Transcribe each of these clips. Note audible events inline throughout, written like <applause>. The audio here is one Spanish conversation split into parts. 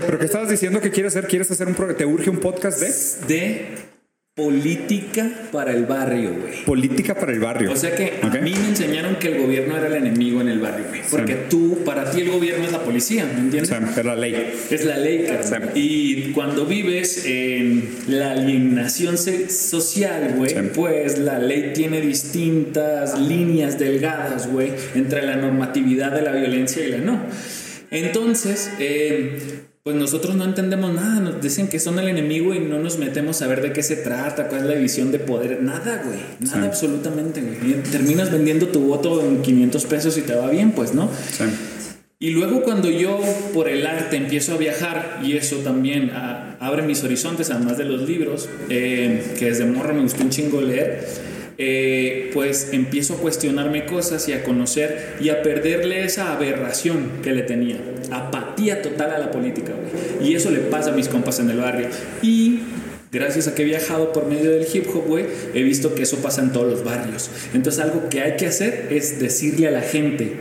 ¿Pero qué estabas diciendo que quieres hacer? ¿Quieres hacer un ¿Te urge un podcast de? De política para el barrio, güey. Política para el barrio. O sea que a mí me enseñaron que el gobierno era el enemigo en el barrio, güey. Porque tú, para ti el gobierno es la policía, ¿me entiendes? es la ley. Es la ley. Y cuando vives en la alienación social, güey, pues la ley tiene distintas líneas delgadas, güey, entre la normatividad de la violencia y la no. Entonces, eh, pues nosotros no entendemos nada, nos dicen que son el enemigo y no nos metemos a ver de qué se trata, cuál es la división de poder, nada, güey, nada Sí. absolutamente, güey. Terminas vendiendo tu voto en 500 pesos y te va bien, pues, ¿no? Sí. Y luego cuando yo por el arte empiezo a viajar, y eso también ah, abre mis horizontes, además de los libros, eh, que desde morro me gustó un chingo leer, eh, pues empiezo a cuestionarme cosas y a conocer y a perderle esa aberración que le tenía, apatía total a la política, güey. Y eso le pasa a mis compas en el barrio. Y gracias a que he viajado por medio del hip hop, güey, he visto que eso pasa en todos los barrios. Entonces algo que hay que hacer es decirle a la gente,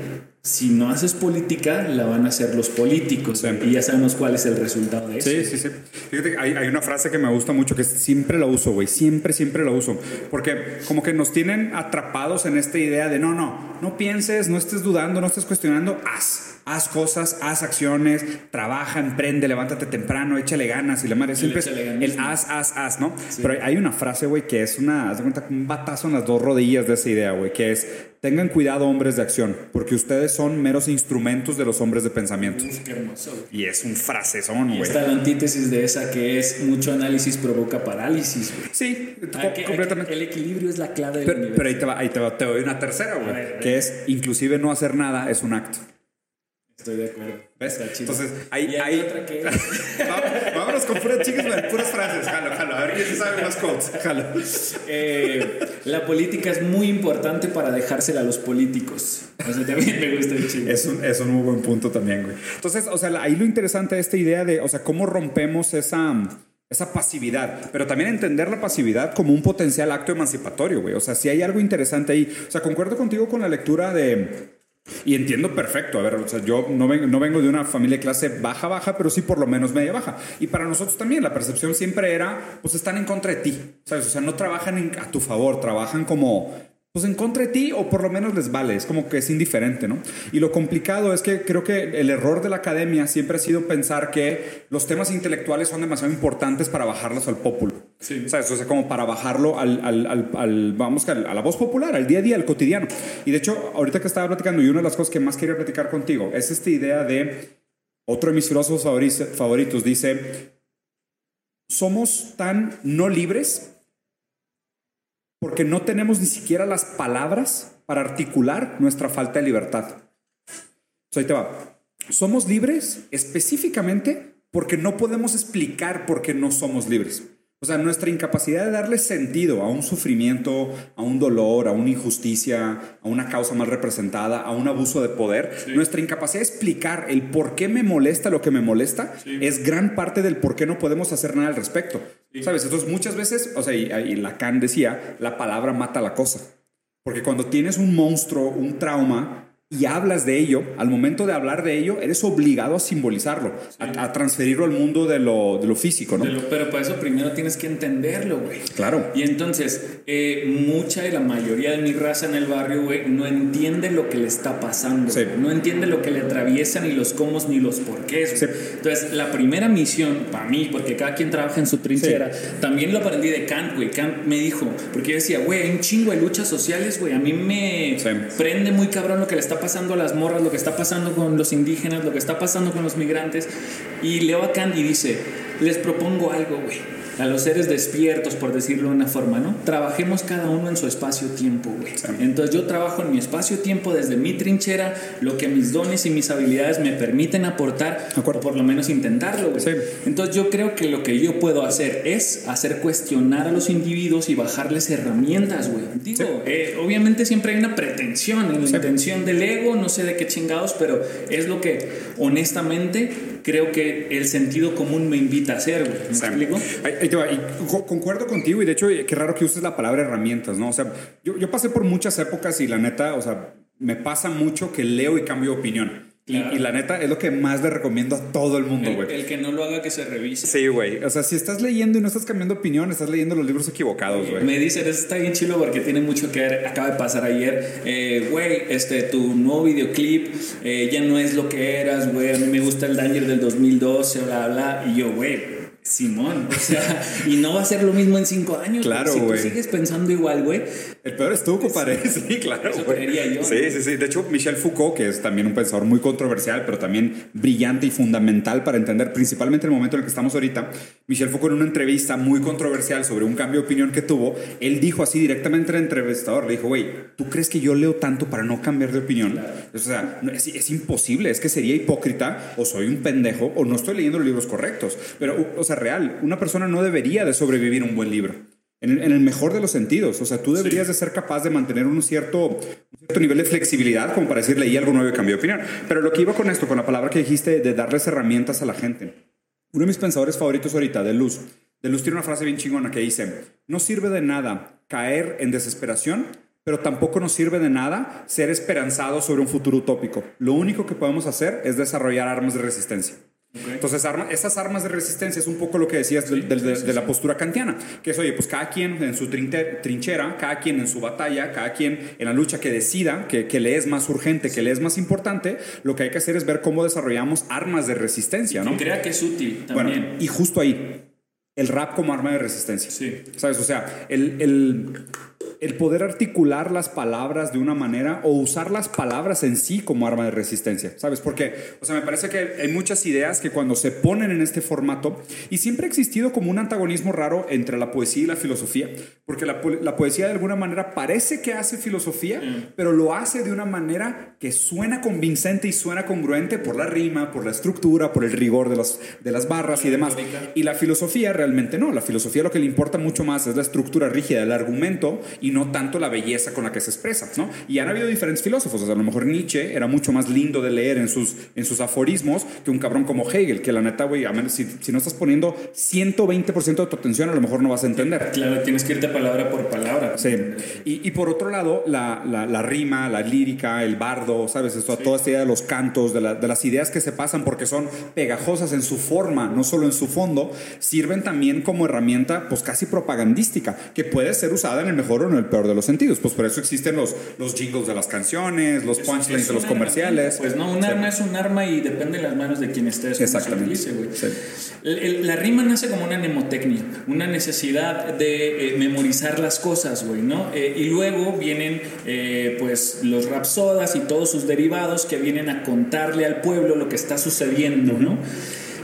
si no haces política, la van a hacer los políticos. Sí. Y ya sabemos cuál es el resultado de eso. Sí, sí, sí. Fíjate que hay, hay una frase que me gusta mucho que siempre la uso, güey. Siempre, siempre la uso. Porque como que nos tienen atrapados en esta idea de no, no, no pienses, no estés dudando, no estés cuestionando, haz. Haz cosas, haz acciones, trabaja, emprende, levántate temprano, échale ganas y la madre. Siempre es échale ganas, el sí. haz, haz, haz, ¿no? Pero hay- hay una frase, güey, que es una, haz de cuenta, un batazo en las dos rodillas de esa idea, güey, que es tengan cuidado, hombres de acción, porque ustedes son meros instrumentos de los hombres de pensamiento. Uf, qué hermoso. güey. Y es un frasezón, güey. está la antítesis de esa que es mucho análisis provoca parálisis. güey. Sí, co- que- completamente. el equilibrio es la clave del Pero, universo. pero ahí te va, ahí te va, te doy una tercera, güey, que es inclusive no hacer nada es un acto. Estoy de acuerdo. ¿Ves? Está chido. Entonces, ahí, Y hay ahí otra que- <laughs> vámonos con puras chicas, puras frases, jalo, jalo, a ver quién se sabe más quotes, jalo. Eh, la política es muy importante para dejársela a los políticos. O sea, también me gusta el chido. Es un, es un muy buen punto también, güey. Entonces, o sea, ahí lo interesante de esta idea de, o sea, cómo rompemos esa, esa pasividad, pero también entender la pasividad como un potencial acto emancipatorio, güey. O sea, si hay algo interesante ahí. O sea, concuerdo contigo con la lectura de... Y entiendo perfecto, a ver, o sea, yo no vengo, no vengo de una familia de clase baja, baja, pero sí por lo menos media baja. Y para nosotros también la percepción siempre era, pues están en contra de ti, ¿sabes? O sea, no trabajan a tu favor, trabajan como, pues en contra de ti o por lo menos les vale, es como que es indiferente, ¿no? Y lo complicado es que creo que el error de la academia siempre ha sido pensar que los temas intelectuales son demasiado importantes para bajarlos al populo. Sí. ¿Sabes? O sea, como para bajarlo al, al, al, al- vamos, a la voz popular, al día a día, al cotidiano. Y de hecho, ahorita que estaba platicando, y una de las cosas que más quería platicar contigo es esta idea de otro de mis filósofos favoritos, dice, somos tan no libres porque no tenemos ni siquiera las palabras para articular nuestra falta de libertad. O sea, ahí te va. Somos libres específicamente porque no podemos explicar por qué no somos libres. O sea, nuestra incapacidad de darle sentido a un sufrimiento, a un dolor, a una injusticia, a una causa mal representada, a un abuso de poder, nuestra incapacidad de explicar el por qué me molesta lo que me molesta es gran parte del por qué no podemos hacer nada al respecto. ¿Sabes? Entonces, muchas veces, o sea, y, y Lacan decía, la palabra mata la cosa. Porque cuando tienes un monstruo, un trauma, y hablas de ello, al momento de hablar de ello, eres obligado a simbolizarlo, a, a transferirlo al mundo de lo, de lo físico, ¿no? De lo- pero para eso primero tienes que entenderlo, güey. Claro. Y entonces, eh, mucha y la mayoría de mi raza en el barrio, güey, no entiende lo que le está pasando. Sí. No entiende lo que le atraviesan, ni los cómo ni los porqués. Sí. Entonces, la primera misión para mí, porque cada quien trabaja en su trinchera, también lo aprendí de Kant, güey. Kant me dijo, porque yo decía, güey, hay un chingo de luchas sociales, güey. A mí me Sí. prende muy cabrón lo que le está pasando a las morras, lo que está pasando con los indígenas, lo que está pasando con los migrantes. Y leo a Kant y dice, les propongo algo, güey. A los seres despiertos, por decirlo de una forma, ¿no? Trabajemos cada uno en su espacio-tiempo, güey. Entonces yo trabajo en mi espacio-tiempo desde mi trinchera, lo que mis dones y mis habilidades me permiten aportar, o por lo menos intentarlo, güey. Sí. Entonces yo creo que lo que yo puedo hacer es hacer cuestionar a los individuos y bajarles herramientas, güey. Digo, eh, obviamente siempre hay una pretensión, en la Sí. intención del ego, no sé de qué chingados, pero es lo que honestamente creo que el sentido común me invita a hacer, güey. ¿Me Sí. explico? Ahí- ahí te va. Y concuerdo contigo y de hecho qué raro que uses la palabra herramientas, ¿no? O sea, yo, yo pasé por muchas épocas y la neta, o sea, me pasa mucho que leo y cambio de opinión. Y, la neta es lo que más le recomiendo a todo el mundo, güey. El, que no lo haga que se revise. Sí, güey. O sea, si estás leyendo y no estás cambiando opinión, estás leyendo los libros equivocados, güey. Me dicen, eso está bien chido porque tiene mucho que ver. Acaba de pasar ayer. Eh, güey, este, tu nuevo videoclip eh, ya no es lo que eras, güey. A mí me gusta el Danger del 2012, bla, bla. Y yo, güey Simón, o sea, <laughs> y no va a ser lo mismo en cinco años. Claro, güey. Si tú sigues pensando igual, güey. El peor es tú, compadre. <laughs> Sí, claro. Eso creería yo. Sí, sí, sí. De hecho, Michel Foucault, que es también un pensador muy controversial, pero también brillante y fundamental para entender principalmente el momento en el que estamos ahorita. Michel Foucault, en una entrevista muy controversial sobre un cambio de opinión que tuvo, él dijo así directamente al entrevistador: le dijo, güey, ¿tú crees que yo leo tanto para no cambiar de opinión? O sea, es, es imposible. Es que sería hipócrita, o soy un pendejo, o no estoy leyendo los libros correctos. Pero, o sea, real, una persona no debería de sobrevivir un buen libro. En, el mejor de los sentidos. O sea, tú deberías de ser capaz de mantener un cierto, cierto nivel de flexibilidad como para decir, leí algo nuevo y cambié de opinión. Pero lo que iba con esto, con la palabra que dijiste de darles herramientas a la gente. Uno de mis pensadores favoritos ahorita, de Luz, de Luz tiene una frase bien chingona que dice, no sirve de nada caer en desesperación, pero tampoco nos sirve de nada ser esperanzados sobre un futuro utópico. Lo único que podemos hacer es desarrollar armas de resistencia. Entonces, esas armas de resistencia es un poco lo que decías de, la postura kantiana, que es, oye, pues cada quien en su trinchera, cada quien en su batalla, cada quien en la lucha que decida que, que le es más urgente, que le es más importante, lo que hay que hacer es ver cómo desarrollamos armas de resistencia, ¿no? crea que es útil también. Bueno, y justo ahí, el rap como arma de resistencia. Sí. ¿Sabes? O sea, el, el el poder articular las palabras de una manera o usar las palabras en sí como arma de resistencia, ¿sabes? Porque, o sea, me parece que hay muchas ideas que cuando se ponen en este formato, y siempre ha existido como un antagonismo raro entre la poesía y la filosofía, porque la, poesía de alguna manera parece que hace filosofía, mm. pero lo hace de una manera que suena convincente y suena congruente por la rima, por la estructura, por el rigor de, los, de las barras y demás. Y la filosofía realmente no, la filosofía lo que le importa mucho más es la estructura rígida del argumento y no tanto la belleza con la que se expresa, ¿no? Y han habido diferentes filósofos, o sea, a lo mejor Nietzsche era mucho más lindo de leer en sus, en sus aforismos que un cabrón como Hegel, que la neta, güey, si, si no estás poniendo 120% de tu atención, a lo mejor no vas a entender. Claro, tienes que irte palabra por palabra. Sí. Y, y por otro lado, la, la, rima, la lírica, el bardo, ¿sabes? Esto, Toda esta idea de los cantos, de, de las ideas que se pasan porque son pegajosas en su forma, no solo en su fondo, sirven también como herramienta, pues casi propagandística, que puede ser usada en el mejor o en el peor de los sentidos. Pues por eso existen los, los jingles de las canciones, los punchlines de los comerciales. Pues no, un arma es un arma y depende de las manos de quien estés. Exactamente. la rima nace como una mnemotecnia, una necesidad de eh, memorizar las cosas, güey, ¿no? Eh, y luego vienen, eh, pues, los rapsodas y todos sus derivados que vienen a contarle al pueblo lo que está sucediendo, ¿no?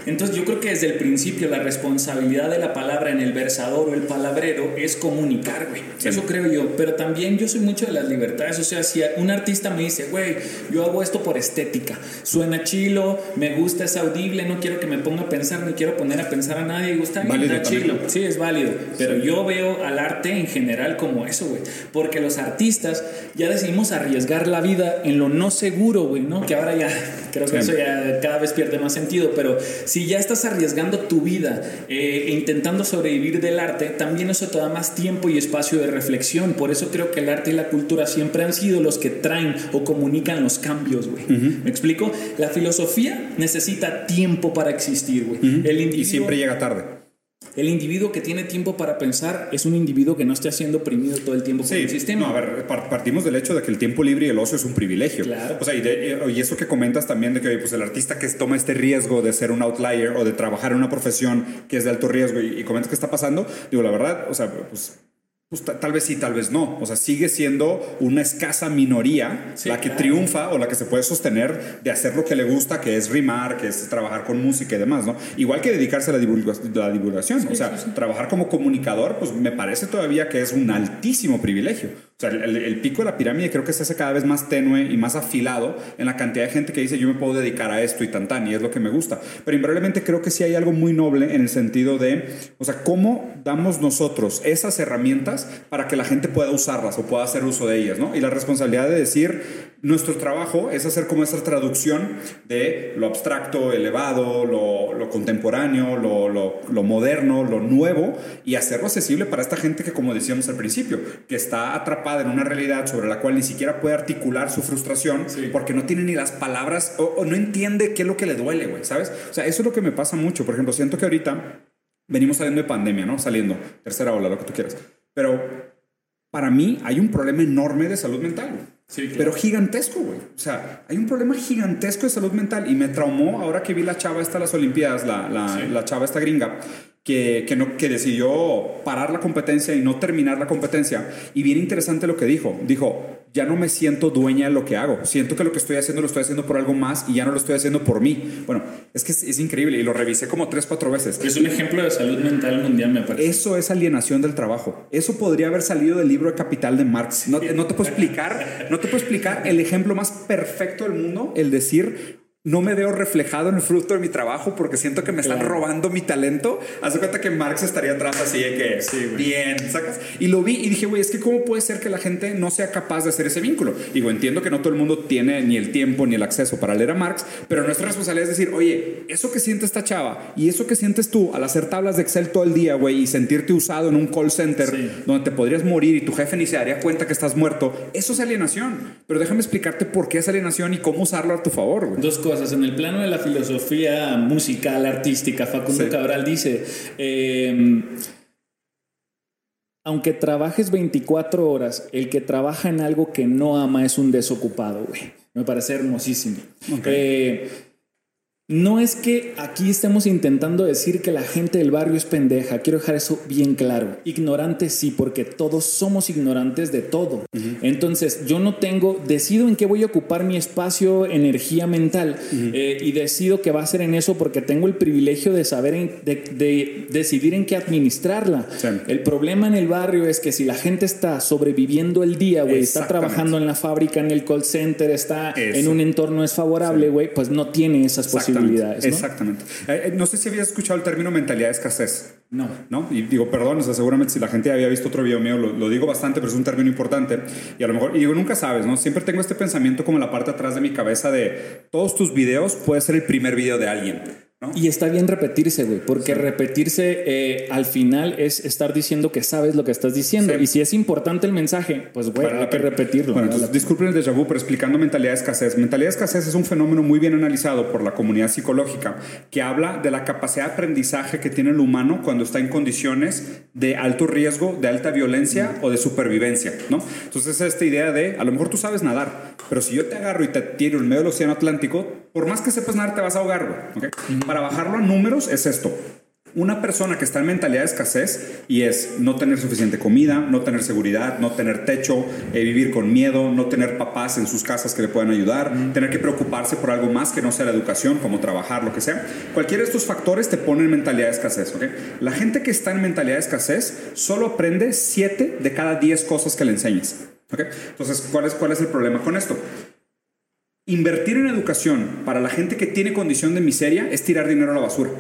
Entonces yo creo que desde el principio la responsabilidad de la palabra en el versador o el palabrero es comunicar, güey. Eso creo yo. Pero también yo soy mucho de las libertades. O sea, si un artista me dice, güey, yo hago esto por estética, suena chilo, me gusta, es audible, no quiero que me ponga a pensar, ni quiero poner a pensar a nadie, y gusta, está chilo. Sí, es válido. Pero yo veo al arte en general como eso, güey. Porque los artistas ya decidimos arriesgar la vida en lo no seguro, güey, ¿no? Que ahora ya creo que eso ya cada vez pierde más sentido, pero si ya estás arriesgando tu vida eh, e intentando sobrevivir del arte, también eso te da más tiempo y espacio de reflexión. Por eso creo que el arte y la cultura siempre han sido los que traen o comunican los cambios, güey. ¿Me explico? La filosofía necesita tiempo para existir, güey. Y siempre llega tarde. El individuo que tiene tiempo para pensar es un individuo que no esté siendo oprimido todo el tiempo por el sistema. No, a ver, partimos del hecho de que el tiempo libre y el ocio es un privilegio. Claro. O sea, y, eso que comentas también de que pues, el artista que toma este riesgo de ser un outlier o de trabajar en una profesión que es de alto riesgo y, y comentas qué está pasando, digo, la verdad, o sea, pues pues, tal vez sí, tal vez no. O sea, sigue siendo una escasa minoría la que triunfa o la que se puede sostener de hacer lo que le gusta, que es rimar, que es trabajar con música y demás, ¿no? Igual que dedicarse a la, divulgación. o sea, trabajar como comunicador, pues me parece todavía que es un altísimo privilegio. O sea, el, pico de la pirámide creo que se hace cada vez más tenue y más afilado en la cantidad de gente que dice yo me puedo dedicar a esto y tan tan y es lo que me gusta. Pero invariablemente creo que sí hay algo muy noble en el sentido de, o sea, cómo damos nosotros esas herramientas para que la gente pueda usarlas o pueda hacer uso de ellas, ¿no? Y la responsabilidad de decir, Nuestro trabajo es hacer como esa traducción de lo abstracto, elevado, lo, lo contemporáneo, lo, lo, lo, moderno, lo nuevo, y hacerlo accesible para esta gente que, como decíamos al principio, que está atrapada en una realidad sobre la cual ni siquiera puede articular su frustración porque no tiene ni las palabras o, o no entiende qué es lo que le duele, güey, ¿sabes? O sea, eso es lo que me pasa mucho. Por ejemplo, siento que ahorita venimos saliendo de pandemia, ¿no? Saliendo, tercera ola, lo que tú quieras. Pero para mí hay un problema enorme de salud mental. Sí, claro. Pero gigantesco, güey. O sea, hay un problema gigantesco de salud mental y me traumó ahora que vi la chava esta las Olimpiadas, la, la, Sí. la chava esta gringa, que, que, no, que decidió parar la competencia y no terminar la competencia. Y bien interesante lo que dijo. Dijo, ya no me siento dueña de lo que hago. Siento que lo que estoy haciendo lo estoy haciendo por algo más y ya no lo estoy haciendo por mí. Bueno, es que es, es increíble y lo revisé como tres, cuatro veces. Es un ejemplo de salud mental mundial, me parece. Eso es alienación del trabajo. Eso podría haber salido del libro de Capital de Marx. No, no te puedo explicar, no te puedo explicar el ejemplo más perfecto del mundo, el decir no me veo reflejado en el fruto de mi trabajo porque siento que me están Claro. robando mi talento. Haz de cuenta que Marx estaría atrás así de que Sí, bien, sacas. Y lo vi y dije, güey, es que cómo puede ser que la gente no sea capaz de hacer ese vínculo. Digo, entiendo que no todo el mundo tiene ni el tiempo ni el acceso para leer a Marx, pero nuestra responsabilidad es decir, oye, eso que siente esta chava y eso que sientes tú al hacer tablas de Excel todo el día, güey, y sentirte usado en un call center Sí. donde te podrías morir y tu jefe ni se daría cuenta que estás muerto, eso es alienación. Pero déjame explicarte por qué es alienación y cómo usarlo a tu favor, güey. Dos cosas. En el plano de la filosofía musical, artística, Facundo Sí. Cabral dice, eh, aunque trabajes 24 horas, el que trabaja en algo que no ama es un desocupado, güey. Me parece hermosísimo. Eh, no es que aquí estemos intentando decir que la gente del barrio es pendeja. Quiero dejar eso bien claro. Ignorante sí, porque todos somos ignorantes de todo. Entonces, yo no tengo, decido en qué voy a ocupar mi espacio, energía mental, eh, y decido que va a ser en eso porque tengo el privilegio de saber, en- de, de decidir en qué administrarla. Sí. El problema en el barrio es que si la gente está sobreviviendo el día, güey, está trabajando en la fábrica, en el call center, está Eso. en un entorno desfavorable, güey, pues no tiene esas Exactamente, posibilidades. ¿no? Exactamente. Eh, eh, no sé si habías escuchado el término mentalidad de escasez. No. ¿no? Y digo, perdón, o sea, seguramente si la gente había visto otro video mío, lo, lo digo bastante, pero es un término importante. Y a lo mejor, y digo, nunca sabes, ¿no? Siempre tengo este pensamiento como en la parte atrás de mi cabeza de todos tus videos puede ser el primer video de alguien, ¿no? Y está bien repetirse, güey, porque repetirse eh, al final es estar diciendo que sabes lo que estás diciendo. Sí. Y si es importante el mensaje, pues, güey, hay que repetirlo. Bueno, ¿no? entonces, disculpen el déjà vu, pero explicando mentalidad de escasez. Mentalidad de escasez es un fenómeno muy bien analizado por la comunidad psicológica que habla de la capacidad de aprendizaje que tiene el humano cuando está en condiciones de alto riesgo, de alta violencia o de supervivencia, ¿no? Entonces, esta idea de, a lo mejor tú sabes nadar, pero si yo te agarro y te tiro en medio del océano Atlántico, por más que sepas nadar, te vas a ahogar, güey, ¿ok? Para bajarlo a números es esto. Una persona que está en mentalidad de escasez y es no tener suficiente comida, no tener seguridad, no tener techo, eh, vivir con miedo, no tener papás en sus casas que le puedan ayudar, tener que preocuparse por algo más que no sea la educación, como trabajar, lo que sea. Cualquiera de estos factores te pone en mentalidad de escasez. La gente que está en mentalidad de escasez solo aprende 7 de cada 10 cosas que le enseñes. ¿ok? Entonces, ¿cuál es, ¿cuál es el problema con esto? Invertir en educación para la gente que tiene condición de miseria es tirar dinero a la basura.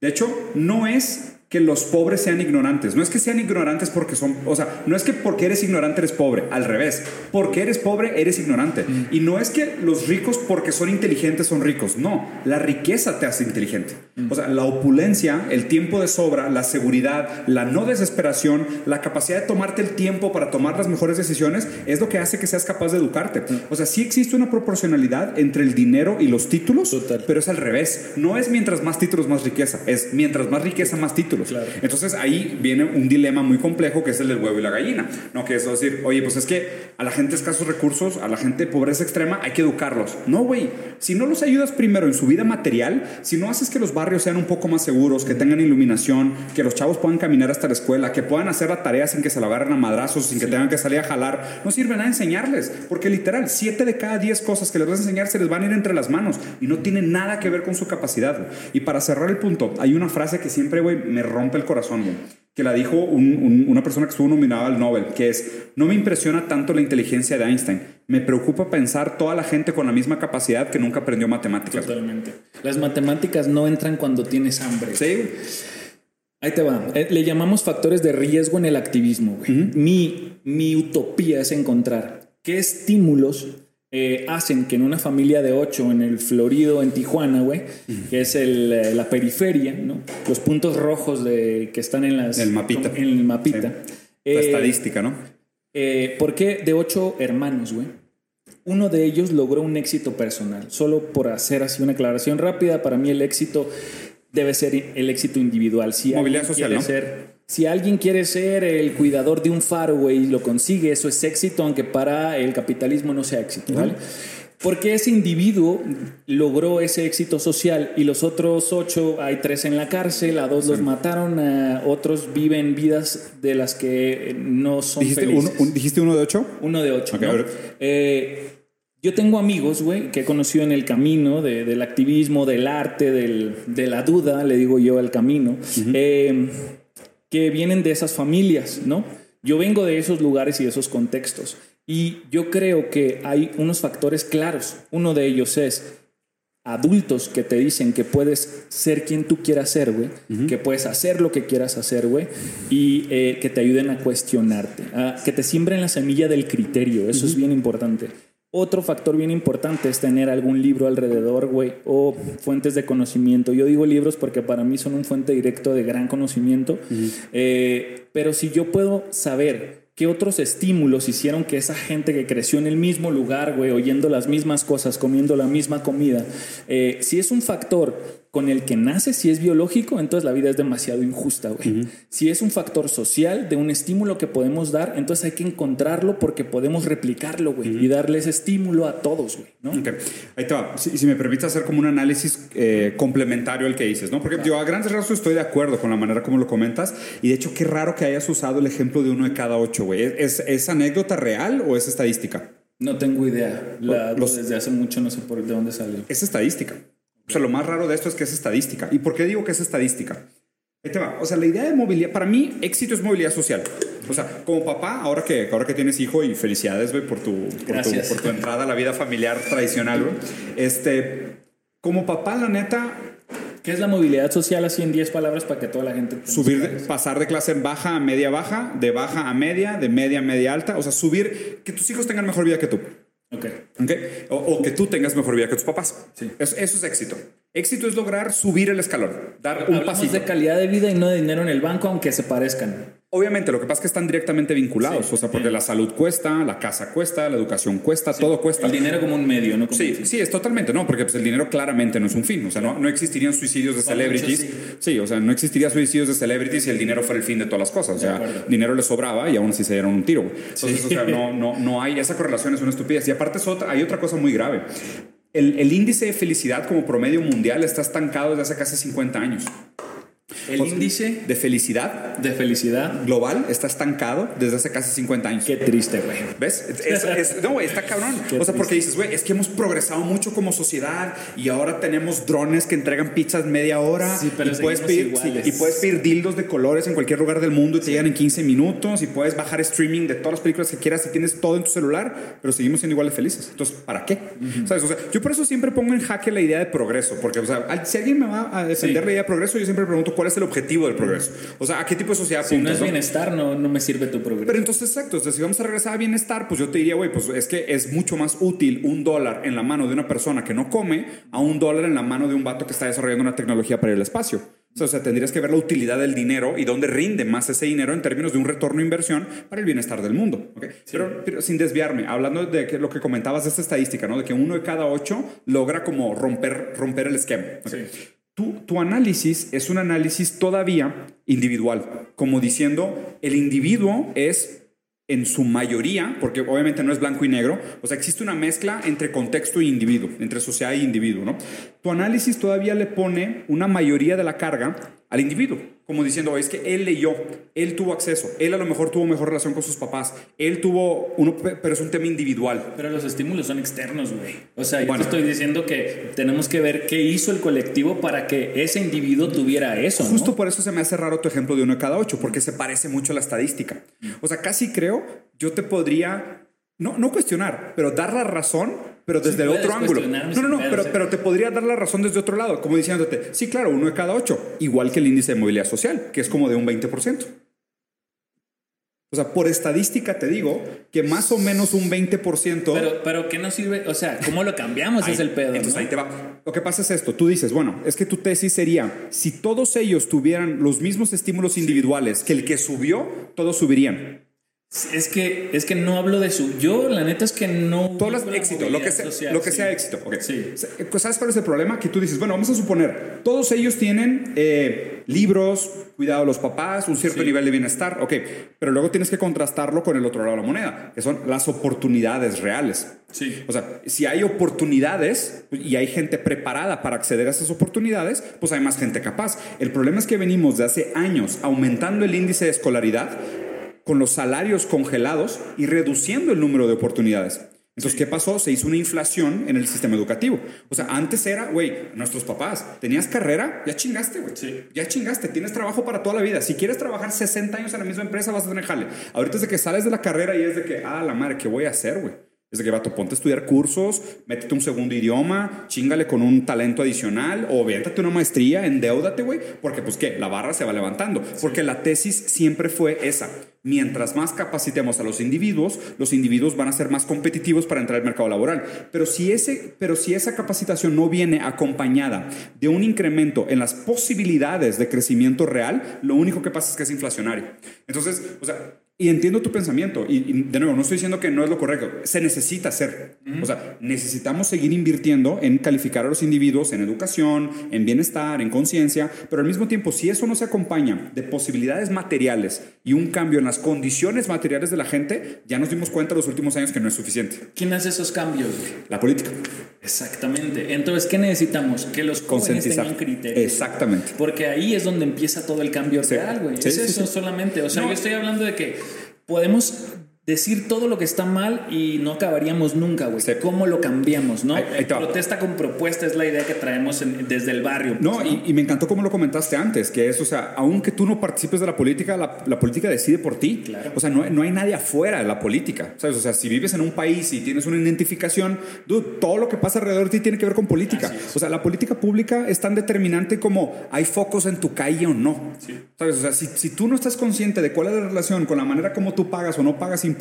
De hecho, no es que los pobres sean ignorantes. No es que sean ignorantes porque son, o sea, no es que porque eres ignorante eres pobre, al revés. Porque eres pobre eres ignorante. Y no es que los ricos porque son inteligentes son ricos. No, la riqueza te hace inteligente. O sea, la opulencia, el tiempo de sobra, la seguridad, la no desesperación, la capacidad de tomarte el tiempo para tomar las mejores decisiones es lo que hace que seas capaz de educarte. O sea, sí existe una proporcionalidad entre el dinero y los títulos, Total. pero es al revés. No es mientras más títulos más riqueza, es mientras más riqueza más títulos. Claro. Entonces ahí viene un dilema muy complejo que es el del huevo y la gallina, ¿no? Que es decir, oye, pues es que a la gente de escasos recursos, a la gente de pobreza extrema, hay que educarlos. No, güey, si no los ayudas primero en su vida material, si no haces que los barrios sean un poco más seguros, que tengan iluminación, que los chavos puedan caminar hasta la escuela, que puedan hacer la tarea sin que se lo agarren a madrazos, sin que tengan que salir a jalar, no sirve nada enseñarles, porque literal, siete de cada diez cosas que les vas a enseñar se les van a ir entre las manos y no tiene nada que ver con su capacidad. Y para cerrar el punto, hay una frase que siempre, güey, me rompe el corazón, güey, que la dijo un- un- una persona que estuvo nominada al Nobel, que es, no me impresiona tanto la inteligencia de Einstein, me preocupa pensar toda la gente con la misma capacidad que nunca aprendió matemáticas. Totalmente. Las matemáticas no entran cuando tienes hambre. Sí. Ahí te va. Eh, le llamamos factores de riesgo en el activismo. güey. mi, mi utopía es encontrar qué estímulos eh, hacen que en una familia de ocho en el Florido, en Tijuana, güey, que es el, eh, la periferia, ¿no? Los puntos rojos de, que están en las... El mapita. En el mapita. La Eh, estadística, ¿no? eh, ¿Por qué de ocho hermanos, güey? Uno de ellos logró un éxito personal. Solo por hacer así una aclaración rápida, para mí el éxito debe ser el éxito individual. Si Movilidad social, quiere ¿no? ser- si alguien quiere ser el cuidador de un faro, güey, y lo consigue, eso es éxito, aunque para el capitalismo no sea éxito, ¿vale? Porque ese individuo logró ese éxito social y los otros ocho, hay tres en la cárcel, a dos los mataron, a otros viven vidas de las que no son ¿Dijiste felices. uno, un- ¿Dijiste uno de ocho? Uno de ocho. Ok, ¿no? Eh, yo tengo amigos, güey, que he conocido en el camino de- del activismo, del arte, del- de la duda, le digo yo, el camino, eh, que vienen de esas familias, ¿no? Yo vengo de esos lugares y de esos contextos. Y yo creo que hay unos factores claros. Uno de ellos es adultos que te dicen que puedes ser quien tú quieras ser, güey, que puedes hacer lo que quieras hacer, güey, y eh, que te ayuden a cuestionarte, a- que te siembren la semilla del criterio, eso es bien importante. Otro factor bien importante es tener algún libro alrededor, güey, o fuentes de conocimiento. Yo digo libros porque para mí son un fuente directo de gran conocimiento, Eh, pero si yo puedo saber qué otros estímulos hicieron que esa gente que creció en el mismo lugar, güey, oyendo las mismas cosas, comiendo la misma comida, eh, si es un factor con el que nace, si es biológico, entonces la vida es demasiado injusta, güey. Si es un factor social, de un estímulo que podemos dar, entonces hay que encontrarlo porque podemos replicarlo, güey, y darle ese estímulo a todos, güey, ¿no? Ok, ahí te va. Si, si me permite hacer como un análisis eh, complementario al que dices, ¿no? Porque yo a grandes rasgos estoy de acuerdo con la manera como lo comentas y de hecho qué raro que hayas usado el ejemplo de uno de cada ocho, güey. ¿Es, es anécdota real o es estadística? No tengo idea. La, Los- desde hace mucho no sé por de dónde salió. Es estadística. O sea, lo más raro de esto es que es estadística. ¿Y por qué digo que es estadística? Ahí te va. O sea, la idea de movilidad, para mí, éxito es movilidad social. O sea, como papá, ahora que, ahora que tienes hijo y felicidades, güey, por tu, por, tu, por tu entrada a la vida familiar tradicional, güey. Este, como papá, la neta, ¿Qué es la movilidad social así en 10 palabras para que toda la gente... subir, de- pasar de clase baja a media baja, de baja a media, de media a media alta. O sea, subir, que tus hijos tengan mejor vida que tú. Ok. ¿ok? O, o que tú tengas mejor vida que tus papás. Sí. Eso, eso es éxito. Éxito es lograr subir el escalón, dar un Hablamos pasito. de calidad de vida y no de dinero en el banco, aunque se parezcan. Obviamente, lo que pasa es que están directamente vinculados. Sí. o sea, porque la salud cuesta, la casa cuesta, la educación cuesta, todo cuesta. El dinero como un medio, ¿no? Como Sí, fin. sí, es totalmente, ¿no? Porque pues, el dinero claramente no es un fin. O sea, no, no existirían suicidios de Para celebrities. muchos, sí. o sea, no existiría suicidios de celebrities si el dinero fuera el fin de todas las cosas. O sea, dinero les sobraba y aún así se dieron un tiro. Entonces, o sea, no, no, no hay, esa correlación es una estupidez. Y aparte, es otra, hay otra cosa muy grave. El, el índice de felicidad como promedio mundial está estancado desde hace casi 50 años. El índice De felicidad de felicidad. global está estancado desde hace casi 50 años. Qué triste, güey. ¿Ves? Es- es- no, güey, está cabrón. <laughs> Qué o sea, porque dices, güey, es que hemos progresado mucho como sociedad y ahora tenemos drones que entregan pizzas media hora Sí, pero y, puedes pedir, sí, y puedes pedir dildos de colores en cualquier lugar del mundo y te llegan en 15 minutos y puedes bajar streaming de todas las películas que quieras y tienes todo en tu celular, pero seguimos siendo igual de felices. Entonces, ¿para qué? ¿Sabes? O sea, yo por eso siempre pongo en jaque la idea de progreso, porque, o sea, si alguien me va a defender la idea de progreso, yo siempre pregunto cuál es el objetivo del progreso. O sea, ¿a qué tipo de sociedad Si no es bienestar, no, no me sirve tu progreso. Pero entonces, exacto, entonces, si vamos a regresar a bienestar, pues yo te diría, güey, pues es que es mucho más útil un dólar en la mano de una persona que no come a un dólar en la mano de un vato que está desarrollando una tecnología para al espacio. O sea, tendrías que ver la utilidad del dinero y dónde rinde más ese dinero en términos de un retorno de inversión para el bienestar del mundo. ¿ok? Pero, pero sin desviarme, hablando de que lo que comentabas de esta estadística, ¿no? De que uno de cada ocho logra como romper, romper el esquema. ¿ok? Sí. Tu, análisis es un análisis todavía individual, como diciendo, el individuo es en su mayoría, porque obviamente no es blanco y negro, o sea, existe una mezcla entre contexto e individuo, entre sociedad e individuo, ¿no? Tu análisis todavía le pone una mayoría de la carga al individuo, como diciendo, es que él leyó, él tuvo acceso, él a lo mejor tuvo mejor relación con sus papás, él tuvo uno, pero es un tema individual. Pero los estímulos son externos, güey. O sea, yo Bueno. te estoy diciendo que tenemos que ver qué hizo el colectivo para que ese individuo tuviera eso. ¿no? Justo por eso se me hace raro tu ejemplo de uno de cada ocho, porque se parece mucho a la estadística. O sea, casi creo, yo te podría, no, no cuestionar, pero dar la razón, pero desde el otro ángulo. No, no, no, pero, pero te podría dar la razón desde otro lado, como diciéndote, sí, claro, uno de cada ocho, igual que el índice de movilidad social, que es como de un 20%. O sea, por estadística te digo que más o menos un 20%. Pero, pero ¿qué nos sirve? O sea, ¿cómo lo cambiamos? Ahí- es el pedo. Entonces ¿no? ahí te va. Lo que pasa es esto. Tú dices, bueno, es que tu tesis sería, si todos ellos tuvieran los mismos estímulos individuales que el que subió, todos subirían. Es que, es que no hablo de su. Yo, la neta es que no. Tú hablas de éxito, lo que sea, social, lo que sí. sea éxito. ok. Sí. ¿Sabes cuál es el problema? Que tú dices, bueno, vamos a suponer, todos ellos tienen eh, libros, cuidado de los papás, un cierto Sí. nivel de bienestar, ok, pero luego tienes que contrastarlo con el otro lado de la moneda, que son las oportunidades reales. Sí. O sea, si hay oportunidades y hay gente preparada para acceder a esas oportunidades, pues hay más gente capaz. El problema es que venimos de hace años aumentando el índice de escolaridad con los salarios congelados y reduciendo el número de oportunidades. Entonces, ¿qué pasó? Se hizo una inflación en el sistema educativo. O sea, antes era, güey, nuestros papás, tenías carrera, ya chingaste, güey. Sí. Ya chingaste, tienes trabajo para toda la vida. Si quieres trabajar 60 años en la misma empresa, vas a tener jale. Ahorita es de que sales de la carrera y es de que, ah, la madre, ¿qué voy a hacer, güey? Es de que, vato, ponte a estudiar cursos, métete un segundo idioma, chingale con un talento adicional o véntate una maestría, endeudate, güey, porque pues qué, la barra se va levantando. Porque la tesis siempre fue esa. Mientras más capacitemos a los individuos, los individuos van a ser más competitivos para entrar al mercado laboral. Pero si, ese, pero si esa capacitación no viene acompañada de un incremento en las posibilidades de crecimiento real, lo único que pasa es que es inflacionario. Entonces, o sea, y entiendo tu pensamiento, y, y de nuevo, no estoy diciendo que no es lo correcto, se necesita hacer. O sea, necesitamos seguir invirtiendo en calificar a los individuos en educación, en bienestar, en conciencia, pero al mismo tiempo, si eso no se acompaña de posibilidades materiales y un cambio en las condiciones materiales de la gente, ya nos dimos cuenta los últimos años que no es suficiente. ¿Quién hace esos cambios? La política. Exactamente. Entonces, ¿qué necesitamos? Que los jóvenes tengan criterio. Exactamente. Porque ahí es donde empieza todo el cambio Sí. real, güey. Sí, es sí, eso solamente. O sea, No. yo estoy hablando de que podemos decir todo lo que está mal y no acabaríamos nunca, güey. Sí. ¿Cómo lo cambiamos, no? Ahí- ahí. Protesta con propuesta es la idea que traemos en- desde el barrio. No, pues, y, y me encantó como lo comentaste antes, que es, o sea, aunque tú no participes de la política, la, la política decide por ti. Claro. O sea, no, no hay nadie afuera de la política, ¿sabes? O sea, si vives en un país y tienes una identificación, dude, todo lo que pasa alrededor de ti tiene que ver con política. O sea, la política pública es tan determinante como hay focos en tu calle o no. ¿Sabes? O sea, si, si tú no estás consciente de cuál es la relación con la manera como tú pagas o no pagas impuestos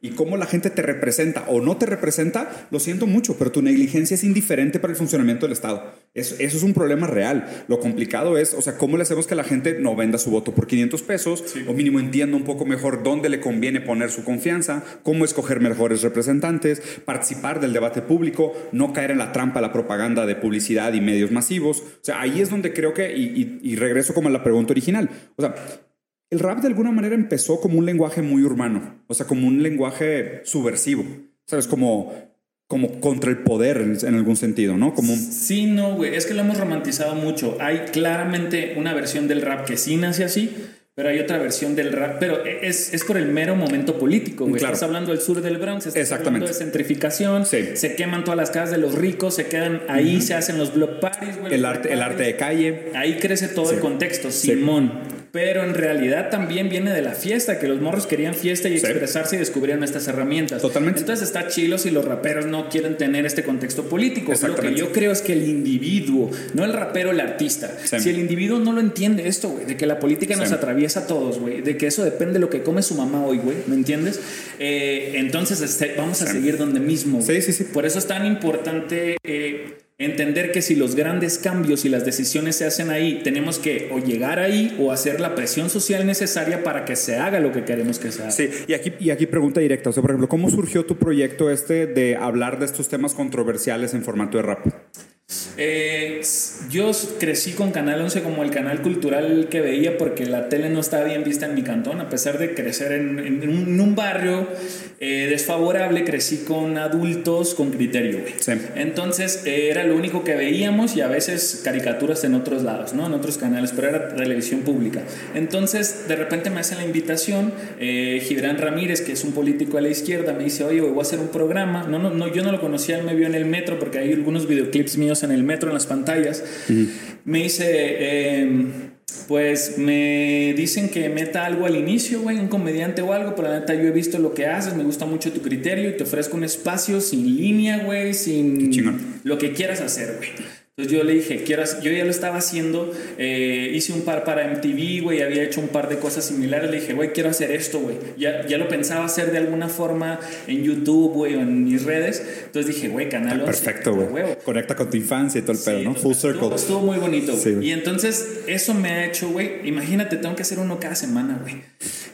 y cómo la gente te representa o no te representa, lo siento mucho, pero tu negligencia es indiferente para el funcionamiento del Estado. Eso, eso es un problema real. Lo complicado es, o sea, cómo le hacemos que la gente no venda su voto por 500 pesos o mínimo entienda un poco mejor dónde le conviene poner su confianza, cómo escoger mejores representantes, participar del debate público, no caer en la trampa de la propaganda de publicidad y medios masivos. O sea, ahí es donde creo que, y, y- y regreso como a la pregunta original, o sea, el rap de alguna manera empezó como un lenguaje muy urbano, o sea, como un lenguaje subversivo, ¿sabes? Como, como contra el poder en, algún sentido, ¿no? Como un- Sí, no, güey. Es que lo hemos romantizado mucho. Hay claramente una versión del rap que sí nace así, pero hay otra versión del rap. Pero es, es por el mero momento político, güey. Claro. Estás hablando del sur del Bronx, estás Exactamente. hablando de centrificación, Sí. se queman todas las casas de los ricos, se quedan ahí, se hacen los block parties, güey. el arte, el arte de calle. Ahí crece todo Sí. el contexto, Sí. Pero en realidad también viene de la fiesta, que los morros querían fiesta y Sí. expresarse y descubrieron estas herramientas. Totalmente. Entonces está chilo si los raperos no quieren tener este contexto político. Lo que yo creo es que el individuo, no el rapero, el artista. Sí. Si el individuo no lo entiende esto, güey, de que la política nos Sí. atraviesa a todos, güey, de que eso depende de lo que come su mamá hoy, güey, ¿me entiendes? Eh, entonces este, vamos a seguir donde mismo. Sí, sí, sí. Por eso es tan importante eh, entender que si los grandes cambios y las decisiones se hacen ahí, tenemos que o llegar ahí o hacer la presión social necesaria para que se haga lo que queremos que se haga. Sí, y aquí, y aquí pregunta directa, o sea, por ejemplo, ¿cómo surgió tu proyecto este de hablar de estos temas controversiales en formato de rap? Eh, yo crecí con Canal 11 como el canal cultural que veía porque la tele no estaba bien vista en mi cantón, a pesar de crecer en, en un, en un barrio eh, desfavorable, crecí con adultos con criterio. güey. Sí. Entonces eh, era lo único que veíamos y a veces caricaturas en otros lados, ¿no? en otros canales, pero era televisión pública. Entonces de repente me hace la invitación, eh, Gibran Ramírez, que es un político a la izquierda, me dice, oye, güey, voy a hacer un programa. No, no, no, yo no lo conocía, él me vio en el metro porque hay algunos videoclips míos en el metro, en las pantallas. Me dice, eh, pues me dicen que meta algo al inicio, güey, un comediante o algo, pero la neta yo he visto lo que haces, me gusta mucho tu criterio y te ofrezco un espacio sin línea, güey, sin lo que quieras hacer, güey. Entonces yo le dije, quiero, yo ya lo estaba haciendo, eh, hice un par para MTV, güey, había hecho un par de cosas similares, le dije, güey, quiero hacer esto, güey. Ya, ya lo pensaba hacer de alguna forma en YouTube, güey, o en mis redes. Entonces dije, güey, Canal 11. Perfecto, güey. Conecta con tu infancia y todo el pedo, ¿no? Full circle. Estuvo, estuvo muy bonito. y entonces eso me ha hecho, güey, imagínate, tengo que hacer uno cada semana, güey.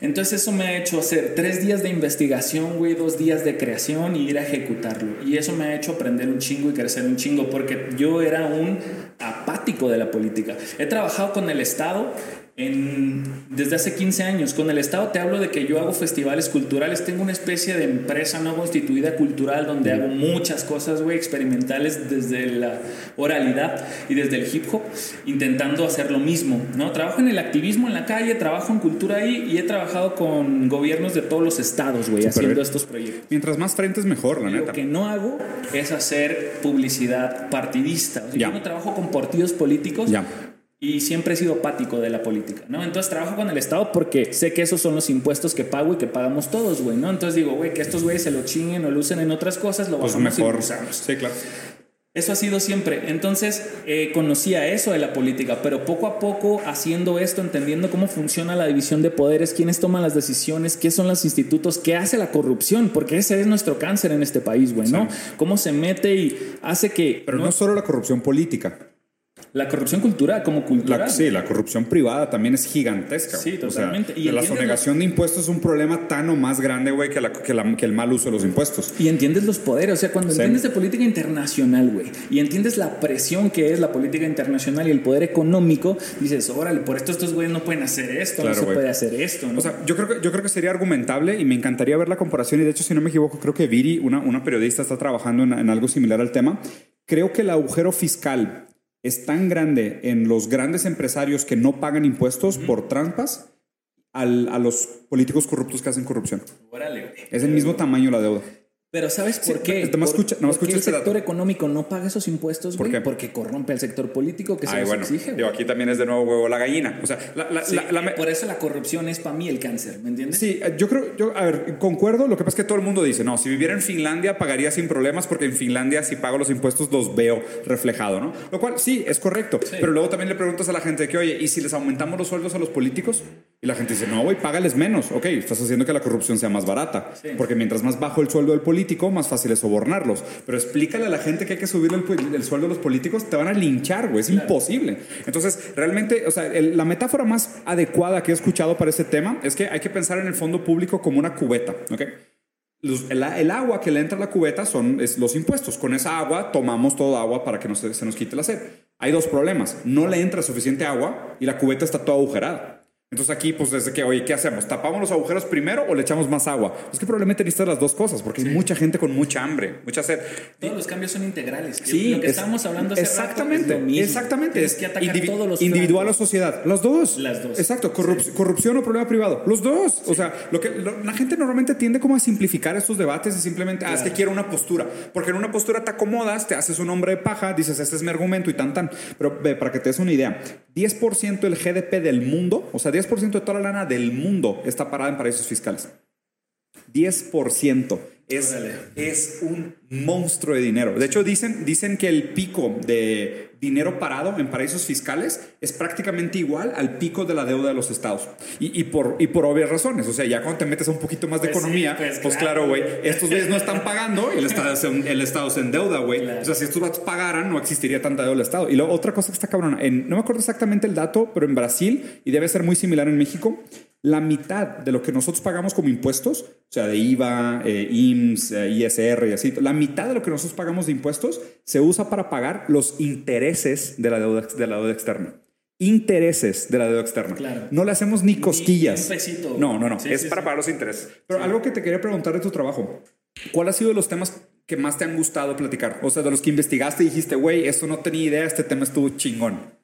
Entonces eso me ha hecho hacer tres días de investigación, güey, dos días de creación y ir a ejecutarlo. Y eso me ha hecho aprender un chingo y crecer un chingo, porque yo era un apático de la política. He trabajado con el Estado en, desde hace 15 años. Con el Estado te hablo de que yo hago festivales culturales, tengo una especie de empresa no constituida cultural donde hago muchas cosas, güey, experimentales desde la oralidad y desde el hip hop, intentando hacer lo mismo, ¿no? Trabajo en el activismo en la calle, trabajo en cultura ahí y he trabajado con gobiernos de todos los estados, güey, haciendo estos proyectos. Mientras más frentes mejor, la neta. Lo que no hago es hacer publicidad partidista. yo no trabajo con partidos políticos. Ya y siempre he sido apático de la política, ¿no? Entonces trabajo con el Estado porque sé que esos son los impuestos que pago y que pagamos todos, güey, ¿no? Entonces digo, güey, que estos güeyes se lo chinguen o lo usen en otras cosas, lo pues bajamos mejor. y Sí, claro. Eso ha sido siempre. Entonces eh, conocía eso de la política, pero poco a poco haciendo esto, entendiendo cómo funciona la división de poderes, quiénes toman las decisiones, qué son los institutos, qué hace la corrupción, porque ese es nuestro cáncer en este país, güey, ¿no? Cómo se mete y hace que... Pero no solo la corrupción política. La corrupción cultural, como cultural. sí, la corrupción privada también es gigantesca. Sí, totalmente. y la sonegación de impuestos es un problema tan o más grande, güey, que, que, el mal uso de los impuestos. Y entiendes los poderes. O sea, cuando entiendes de política internacional, güey, y entiendes la presión que es la política internacional y el poder económico, dices, órale, por esto estos güeyes no pueden hacer esto, no se puede hacer esto. O sea, yo creo, que, yo creo que sería argumentable y me encantaría ver la comparación. Y de hecho, si no me equivoco, creo que Viri, una, una periodista, está trabajando en, en algo similar al tema. Creo que el agujero fiscal es tan grande en los grandes empresarios que no pagan impuestos por trampas a los políticos corruptos que hacen corrupción. Es el mismo tamaño la deuda. Pero ¿sabes por qué? No escucha, no el este sector económico no paga esos impuestos, ¿Por qué? Porque corrompe al sector político que se los exige. Digo, aquí también es de nuevo huevo la gallina. O sea, por eso la corrupción es para mí el cáncer, ¿me entiendes? Sí, yo creo, yo, a ver, concuerdo. Lo que pasa es que todo el mundo dice, no, si viviera en Finlandia pagaría sin problemas porque en Finlandia si pago los impuestos los veo reflejado, ¿no? Lo cual sí, es correcto. Pero luego también le preguntas a la gente que, oye, ¿y si les aumentamos los sueldos a los políticos? Y la gente dice, no, güey, págales menos. Ok, estás haciendo que la corrupción sea más barata. Porque mientras más bajo el sueldo del político, más fácil es sobornarlos. Pero explícale a la gente que hay que subir el, sueldo de los políticos, te van a linchar, güey. Es imposible. Entonces, realmente, o sea, la metáfora más adecuada que he escuchado para ese tema es que hay que pensar en el fondo público como una cubeta, ¿ok? el, agua que le entra a la cubeta son los impuestos. Con esa agua tomamos toda agua para que no se, se nos quite la sed. Hay dos problemas. No le entra suficiente agua y la cubeta está toda agujerada. Entonces aquí, pues desde que, oye, ¿qué hacemos? ¿Tapamos los agujeros primero o le echamos más agua? Es que probablemente necesitas las dos cosas, porque hay mucha gente con mucha hambre, mucha sed. Todos los cambios son integrales. Sí, lo que estábamos hablando hace exactamente, rato es exactamente. Es que atacar todos los individual o sociedad, los dos. Las dos. Exacto, corrupción o problema privado, los dos. O sea, lo que la gente normalmente tiende como a simplificar estos debates y simplemente, ah, es que quiero una postura, porque en una postura te acomodas, te haces un hombre de paja, dices, este es mi argumento y tan tan. Pero ve, para que te des una idea, 10% del GDP del mundo, o sea, 10% de toda la lana del mundo está parada en paraísos fiscales. 10% es, es un monstruo de dinero. De hecho, dicen, dicen que el pico de dinero parado en paraísos fiscales es prácticamente igual al pico de la deuda de los estados. Y, por, y por obvias razones. O sea, ya cuando te metes a un poquito más de pues economía, pues, pues, claro, güey, estos güeyes no están pagando y el estado, el estado se endeuda, güey. O sea, si estos vatos pagaran, no existiría tanta deuda del estado. Y luego, otra cosa que está cabrona, en, no me acuerdo exactamente el dato, pero en Brasil, y debe ser muy similar en México, la mitad de lo que nosotros pagamos como impuestos, o sea, de IVA, eh, IMSS, eh, ISR y así, la mitad de lo que nosotros pagamos de impuestos se usa para pagar los intereses de la deuda, de la deuda externa. Intereses de la deuda externa. No le hacemos ni cosquillas. No, no, no. es para pagar los intereses. Pero algo que te quería preguntar de tu trabajo. ¿Cuál ha sido los temas que más te han gustado platicar? O sea, de los que investigaste y dijiste, güey, esto no tenía idea, este tema estuvo chingón.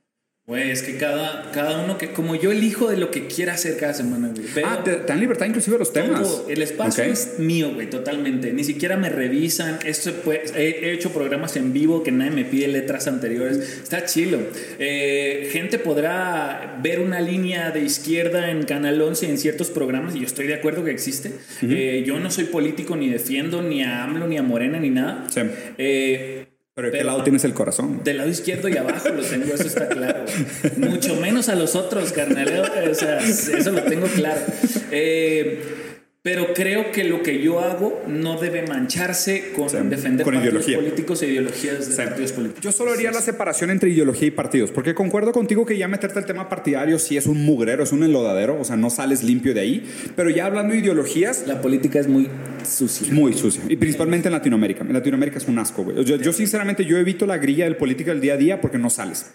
Güey, es que cada, cada uno que, como yo elijo de lo que quiera hacer cada semana, güey. ah, te, dan libertad inclusive los temas. el espacio es mío, güey, totalmente. Ni siquiera me revisan. Esto he, hecho programas en vivo que nadie me pide letras anteriores. Está chilo. Eh, gente podrá ver una línea de izquierda en Canal 11 en ciertos programas y yo estoy de acuerdo que existe. Eh, yo no soy político ni defiendo ni a AMLO ni a Morena ni nada. Sí. Eh, Pero ¿de qué lado tienes el corazón? Del lado izquierdo y abajo lo tengo, eso está claro. Mucho menos a los otros, carnal. O sea, eso lo tengo claro. Eh, pero creo que lo que yo hago no debe mancharse con defender con partidos ideología. políticos e ideologías de partidos políticos. Yo solo haría la separación entre ideología y partidos, porque concuerdo contigo que ya meterte el tema partidario sí es un mugrero, es un enlodadero, o sea, no sales limpio de ahí, pero ya hablando de ideologías, La política es muy sucia. muy sucia, y principalmente en Latinoamérica. En Latinoamérica es un asco, güey. Yo, yo, sinceramente yo evito la grilla del político del día a día porque no sales.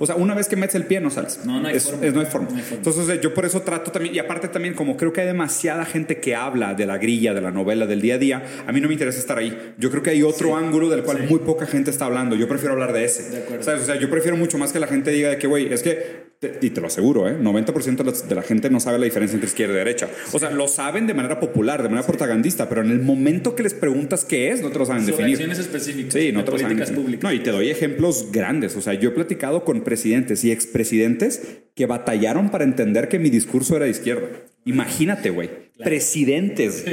O sea, una vez que metes el pie no sales. No, no hay es, forma. es- no hay forma. No hay forma. Entonces yo por eso trato también, y aparte también como creo que hay demasiada gente que habla de la grilla, de la novela, del día a día, a mí no me interesa estar ahí. Yo creo que hay otro ángulo del cual muy poca gente está hablando. Yo prefiero hablar de ese. De. ¿Sabes? O sea, yo prefiero mucho más que la gente diga de que, güey, es que, y te lo aseguro, ¿eh? 90% de la, de la gente no sabe la diferencia entre izquierda y derecha. O sea, lo saben de manera popular, de manera propagandista, pero en el momento que les preguntas qué es, no te lo saben definir. específicas Sí, no te lo saben públicas. No, y te doy ejemplos grandes. O sea, yo he platicado con presidentes y expresidentes que batallaron para entender que mi discurso era de izquierda. Imagínate, güey. Presidentes.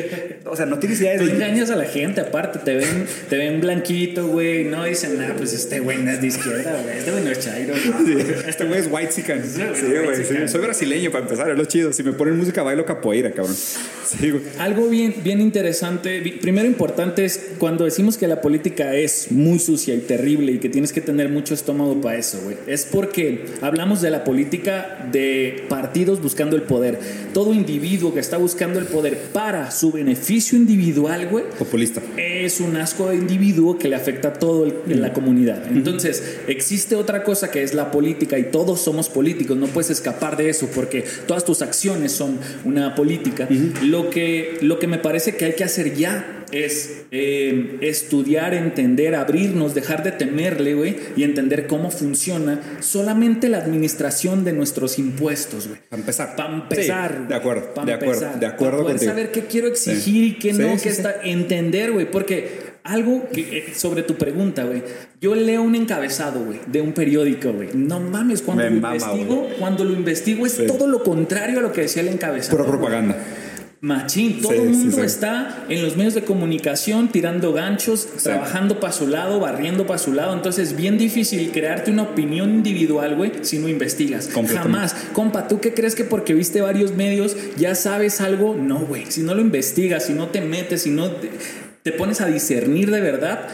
O sea, no tienes idea Tú de... engañas a la gente, aparte, te ven, te ven blanquito, güey, no dicen nada, pues este güey no es de izquierda, güey, este güey no es chairo, güey. Este güey es white chican. Sí, güey, sí. Soy brasileño para empezar, es lo chido. Si me ponen música, bailo capoeira, cabrón. Sí, güey. Algo bien, bien interesante, primero importante es cuando decimos que la política es muy sucia y terrible y que tienes que tener mucho estómago para eso, güey. Es porque hablamos de la política de partidos buscando el poder. Todo individuo que está buscando el poder para su beneficio individual, güey, Populista. es un asco de individuo que le afecta a todo el- en la comunidad. Entonces, existe otra cosa que es la política y todos somos políticos, no puedes escapar de eso porque todas tus acciones son una política. lo, que, lo que me parece que hay que hacer ya es eh, estudiar, entender, abrirnos, dejar de temerle, güey, y entender cómo funciona solamente la administración de nuestros impuestos, güey. Para empezar. Para empezar. Sí, de acuerdo, Pa' de acuerdo, empezar. de acuerdo Pa' poder contigo. saber qué quiero exigir Sí. y qué Sí, no, qué está. Entender, güey. Porque algo que, eh, sobre tu pregunta, güey. Yo leo un encabezado, güey, de un periódico, güey. No mames, cuando Me lo mama, investigo, cuando lo investigo es todo lo contrario a lo que decía el encabezado. Pura propaganda. Machín, todo Sí, el mundo sí. está en los medios de comunicación tirando ganchos, trabajando para su lado, barriendo para su lado. Entonces es bien difícil crearte una opinión individual, güey, si no investigas. Jamás. Compa, ¿tú qué crees que porque viste varios medios ya sabes algo? No, güey. Si no lo investigas, si no te metes, si no te, te pones a discernir de verdad.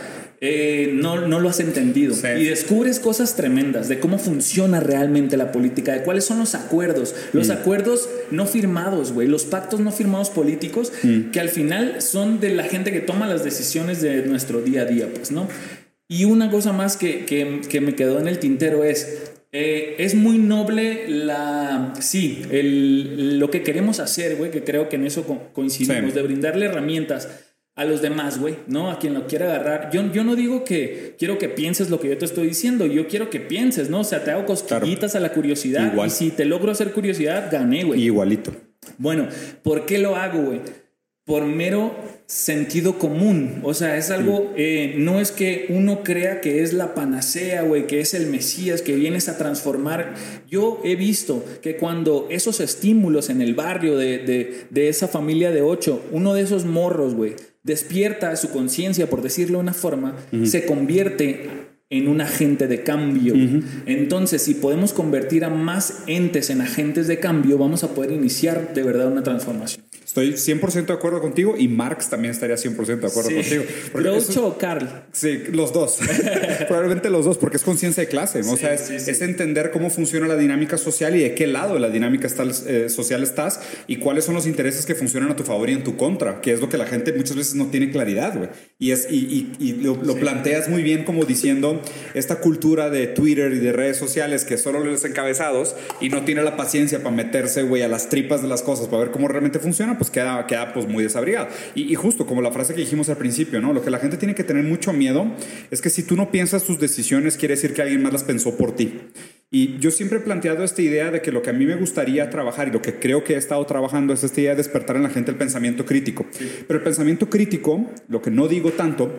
Eh, no, no lo has entendido Sí. y descubres cosas tremendas de cómo funciona realmente la política, de cuáles son los acuerdos, los acuerdos no firmados, güey, los pactos no firmados políticos que al final son de la gente que toma las decisiones de nuestro día a día, pues, ¿no? Y una cosa más que, que- que me quedó en el tintero es, eh, es muy noble la, sí, el, lo que queremos hacer, güey, que creo que en eso co- coincidimos, Sí. de brindarle herramientas a los demás, güey, ¿no? A quien lo quiera agarrar. Yo, yo no digo que quiero que pienses lo que yo te estoy diciendo, yo quiero que pienses, ¿no? O sea, te hago cosquillitas a la curiosidad Igual. y si te logro hacer curiosidad, gané, güey. Igualito. Bueno, ¿por qué lo hago, güey? Por mero sentido común. O sea, es algo, eh, no es que uno crea que es la panacea, güey, que es el Mesías, que vienes a transformar. Yo he visto que cuando esos estímulos en el barrio de, de- de esa familia de ocho, uno de esos morros, güey, despierta su conciencia, por decirlo de una forma, se convierte en un agente de cambio. Entonces, si podemos convertir a más entes en agentes de cambio, vamos a poder iniciar de verdad una transformación. Estoy 100% de acuerdo contigo y Marx también estaría 100% de acuerdo contigo. Porque Groucho o Carl. Sí, los dos. <laughs> Probablemente los dos, porque es conciencia de clase. o sea, es, sí, sí. es entender cómo funciona la dinámica social y de qué lado de la dinámica está- eh, social estás y cuáles son los intereses que funcionan a tu favor y en tu contra, que es lo que la gente muchas veces no tiene claridad, güey. Y, es, y, y- y lo, lo planteas muy bien como diciendo esta cultura de Twitter y de redes sociales que solo los encabezados y no tiene la paciencia para meterse, güey, a las tripas de las cosas para ver cómo realmente funciona, pues queda, queda pues muy desabrigado. Y, y justo como la frase que dijimos al principio, ¿no? Lo que la gente tiene que tener mucho miedo es que si tú no piensas tus decisiones, quiere decir que alguien más las pensó por ti. Y yo siempre he planteado esta idea de que lo que a mí me gustaría trabajar y lo que creo que he estado trabajando es esta idea de despertar en la gente el pensamiento crítico. Pero el pensamiento crítico, lo que no digo tanto,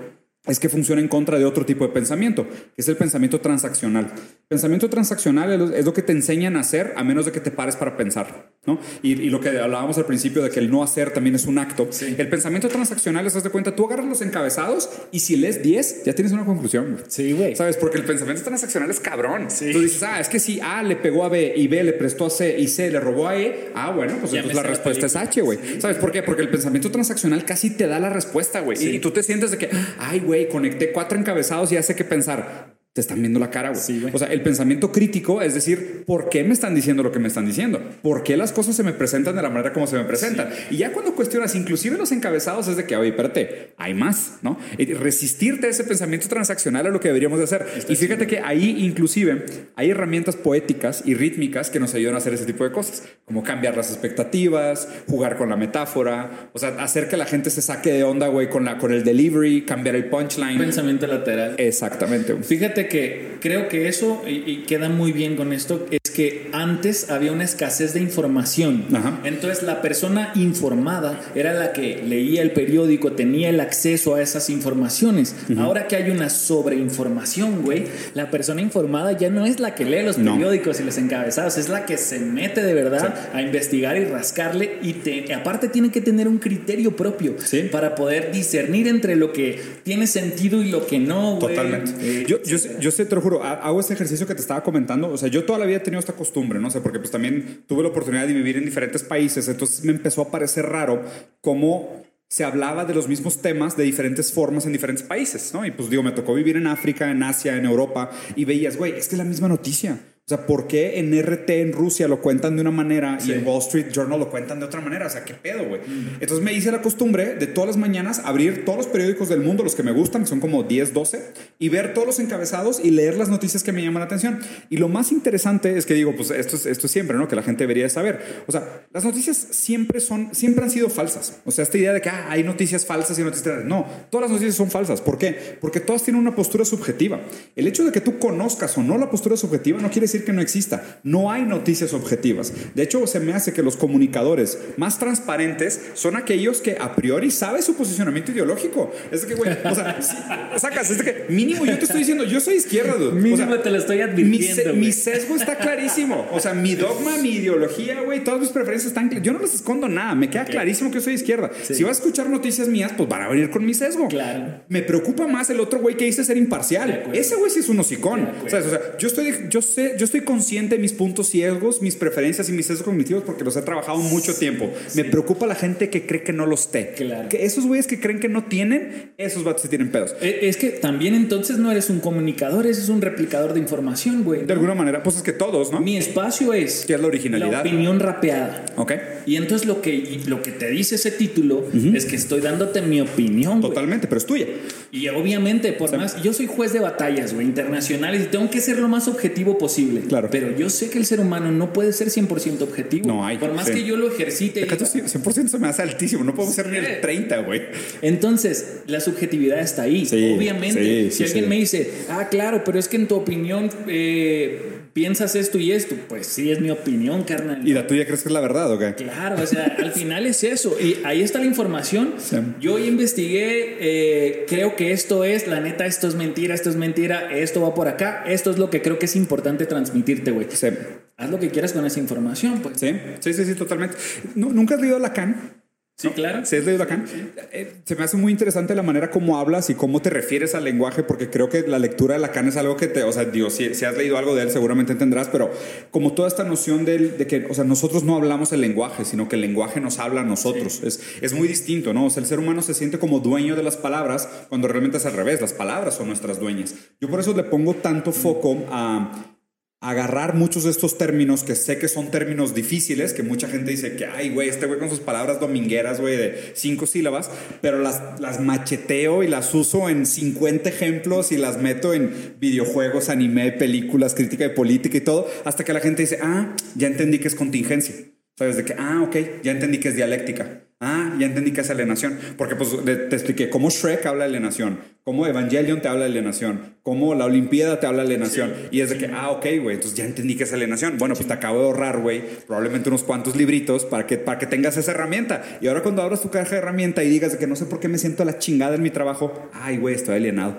es que funciona en contra de otro tipo de pensamiento, que es el pensamiento transaccional. Pensamiento transaccional es lo que te enseñan a hacer a menos de que te pares para pensar. ¿No? Y, y lo que hablábamos al principio de que el no hacer también es un acto. El pensamiento transaccional, ¿estás de cuenta? Tú agarras los encabezados y si lees 10, ya tienes una conclusión. Sí, güey. ¿Sabes? Porque el pensamiento transaccional es cabrón. Sí. Tú dices, ah, es que si A le pegó a B y B le prestó a C y C le robó a E, ah, bueno, pues Ya entonces la respuesta es H, güey. ¿Sabes por qué? Porque el pensamiento transaccional casi te da la respuesta, güey. Y, y tú te sientes de que, ay, güey, conecté cuatro encabezados y ya sé qué pensar. Te están viendo la cara, güey. Sí, güey. o sea, el pensamiento crítico es decir, ¿por qué me están diciendo lo que me están diciendo? ¿Por qué las cosas se me presentan de la manera como se me presentan? Y ya cuando cuestionas, inclusive los encabezados, es de que, oye, espérate, hay más, ¿no? Resistirte a ese pensamiento transaccional es lo que deberíamos de hacer. y fíjate que ahí, inclusive, hay herramientas poéticas y rítmicas que nos ayudan a hacer ese tipo de cosas, como cambiar las expectativas, jugar con la metáfora, o sea, hacer que la gente se saque de onda, güey, con, la, con el delivery, cambiar el punchline. Pensamiento lateral. Exactamente. güey. Que creo que eso, y, queda muy bien con esto, es que antes había una escasez de información. Ajá. Entonces la persona informada era la que leía el periódico, tenía el acceso a esas informaciones. Ahora que hay una sobreinformación, güey, la persona informada ya no es la que lee los No. periódicos y los encabezados, es la que se mete de verdad a investigar y rascarle y te- aparte tiene que tener un criterio propio Sí. para poder discernir entre lo que tiene sentido y lo que no, güey. Totalmente. Eh, yo, yo, yo sé, te lo juro, ha- hago este ejercicio que te estaba comentando. O sea, yo toda la vida he tenido esta costumbre, no sé, porque pues también tuve la oportunidad de vivir en diferentes países. Entonces me empezó a parecer raro cómo se hablaba de los mismos temas de diferentes formas en diferentes países, ¿no? Y pues digo, me tocó vivir en África, en Asia, en Europa, y veías, güey, es que es la misma noticia. O sea, ¿por qué en RT en Rusia lo cuentan de una manera y Sí. en Wall Street Journal lo cuentan de otra manera? O sea, ¿qué pedo, güey? Entonces me hice la costumbre de todas las mañanas abrir todos los periódicos del mundo, los que me gustan, que son como 10, 12, y ver todos los encabezados y leer las noticias que me llaman la atención. Y lo más interesante es que digo, pues esto es, esto es siempre, ¿no? Que la gente debería saber. O sea, las noticias siempre son, siempre han sido falsas. O sea, esta idea de que ah, hay noticias falsas y noticias reales. No, todas las noticias son falsas. ¿Por qué? Porque todas tienen una postura subjetiva. El hecho de que tú conozcas o no la postura subjetiva no quiere decir que no exista. No hay noticias objetivas. De hecho, se me hace que los comunicadores más transparentes son aquellos que a priori saben su posicionamiento ideológico. Es de que, güey, o sea, si- sacas, es de que mínimo yo te estoy diciendo, yo soy izquierda, dude. O Mínimo sea, te lo estoy mi, advirtiendo. güey. mi sesgo está clarísimo. O sea, mi dogma, mi ideología, güey, todas mis preferencias están. Yo no les escondo nada. Me queda clarísimo que yo soy izquierda. Si vas a escuchar noticias mías, pues van a venir con mi sesgo. Claro. Me preocupa más el otro güey que dice ser imparcial. Ese güey sí es un hocicón. O sea, yo estoy, yo sé, yo estoy consciente de mis puntos ciegos, mis preferencias y mis sesgos cognitivos porque los he trabajado mucho tiempo. Me preocupa la gente que cree que no los esté. Claro. Que esos güeyes que creen que no tienen, esos vatos sí tienen pedos. Eh, Es que también entonces no eres un comunicador, eres un replicador de información, güey. De alguna manera, pues es que todos, ¿no? Mi espacio es Que es la originalidad. la opinión rapeada. Ok. Y entonces lo que, lo que te dice ese título es que estoy dándote mi opinión. Totalmente, pero es tuya. Y obviamente, por más, yo soy juez de batallas, güey, internacionales y tengo que ser lo más objetivo posible. Claro. Pero yo sé que el ser humano no puede ser 100% objetivo. No hay, Por más sí. que yo lo ejercite. y Fíjate, diga- 100% se me hace altísimo. No podemos ser ni el 30, güey. Entonces, la subjetividad está ahí. Sí, Obviamente, sí, si sí, alguien sí. me dice, ah, claro, pero es que en tu opinión eh, piensas esto y esto, pues sí, es mi opinión, carnal. ¿Y la tuya crees que es la verdad o qué? Claro, o sea, al final es eso. Y ahí está la información. Sí. Yo investigué, eh, creo que esto es, la neta, esto es mentira, esto es mentira, esto va por acá. Esto es lo que creo que es importante transmitirte, güey. Sí. Haz lo que quieras con esa información, pues. Sí, sí, sí, sí, totalmente. Nu- ¿Nunca has leído Lacan? Sí, claro. ¿Sí has leído Lacan? Eh, Se me hace muy interesante la manera como hablas y cómo te refieres al lenguaje, porque creo que la lectura de Lacan es algo que te, o sea, digo, si, si has leído algo de él seguramente entenderás, pero como toda esta noción de, de que, o sea, nosotros no hablamos el lenguaje, sino que el lenguaje nos habla a nosotros. Es, es muy distinto, ¿no? O sea, el ser humano se siente como dueño de las palabras cuando realmente es al revés, las palabras son nuestras dueñas. Yo por eso le pongo tanto foco a agarrar muchos de estos términos que sé que son términos difíciles, que mucha gente dice que, ay, güey, este güey con sus palabras domingueras, güey, de cinco sílabas, pero las, las macheteo y las uso en 50 ejemplos y las meto en videojuegos, anime, películas, crítica de política y todo, hasta que la gente dice, ah, ya entendí que es contingencia. ¿Sabes? De que, ah, ok, ya entendí que es dialéctica. Ah, ya entendí que es alienación. Porque pues te expliqué cómo Shrek habla de alienación, cómo Evangelion te habla de alienación, cómo la Olimpiada te habla de alienación. y es de que, ah, ok, güey, entonces ya entendí que es alienación. Bueno, pues te acabo de ahorrar, güey, probablemente unos cuantos libritos para que, para que tengas esa herramienta. Y ahora cuando abras tu caja de herramienta y digas de que no sé por qué me siento a la chingada en mi trabajo, ay, güey, estoy alienado.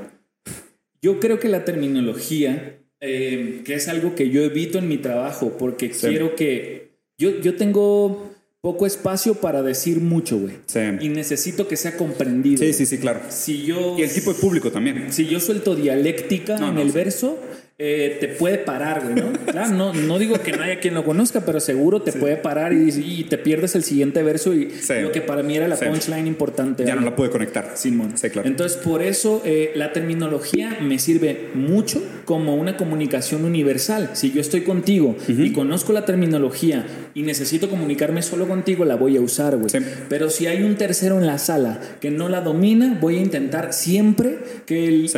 Yo creo que la terminología, eh, que es algo que yo evito en mi trabajo, porque quiero que yo, yo tengo poco espacio para decir mucho, güey. Sí. Y necesito que sea comprendido. Sí, sí, sí, claro. Si yo, Y el tipo de público también. si yo suelto dialéctica No, en no, el sí. verso, eh, te puede parar, güey, ¿no? <laughs> Claro, no, no digo que no haya quien lo conozca, pero seguro te puede parar y, y te pierdes el siguiente verso y Sí. lo que para mí era la Sí. punchline importante. Ya no la pude conectar. Simón. Sí, claro. Entonces, por eso eh, la terminología me sirve mucho como una comunicación universal. Si yo estoy contigo y conozco la terminología y necesito comunicarme solo contigo, la voy a usar, güey. Pero si hay un tercero en la sala que no la domina, voy a intentar siempre que el...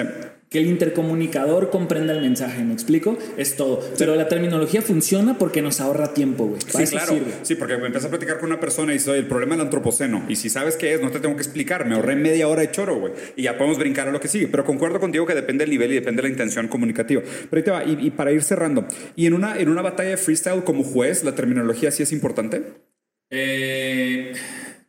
Que el intercomunicador comprenda el mensaje, ¿me explico? Es todo. Pero la terminología funciona porque nos ahorra tiempo, güey. Sí, claro. sirve. Sí, porque me empecé a platicar con una persona y "Oye, el problema del antropoceno. Y si sabes qué es, no te tengo que explicar. Me ahorré media hora de choro, güey. Y ya podemos brincar a lo que sigue. Pero concuerdo contigo que depende del nivel y depende de la intención comunicativa. Pero ahí te va. Y, y para ir cerrando. ¿Y en una, en una batalla de freestyle como juez, la terminología sí es importante? Eh,